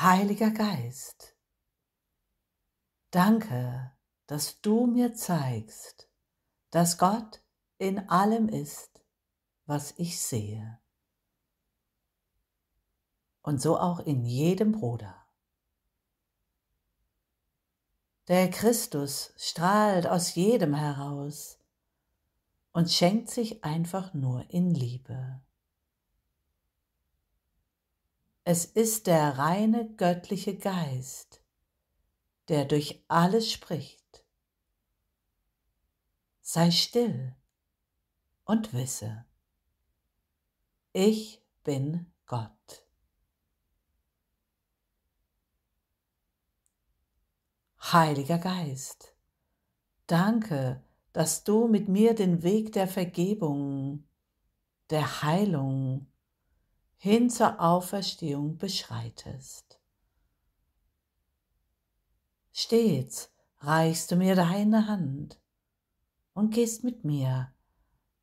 Heiliger Geist, danke, dass du mir zeigst, dass Gott in allem ist, was ich sehe. Und so auch in jedem Bruder. Der Christus strahlt aus jedem heraus und schenkt sich einfach nur in Liebe. Es ist der reine göttliche Geist, der durch alles spricht. Sei still und wisse, ich bin Gott. Heiliger Geist, danke, dass du mit mir den Weg der Vergebung, der Heilung hin zur Auferstehung beschreitest. Stets reichst du mir deine Hand und gehst mit mir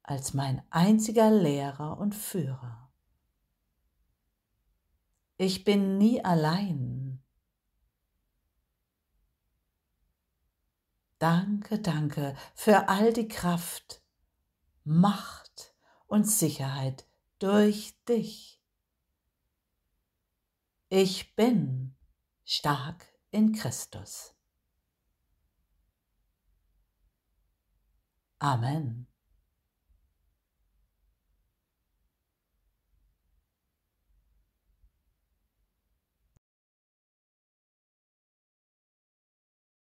als mein einziger Lehrer und Führer. Ich bin nie allein, Danke, danke für all die Kraft, Macht und Sicherheit durch dich. Ich bin stark in Christus. Amen.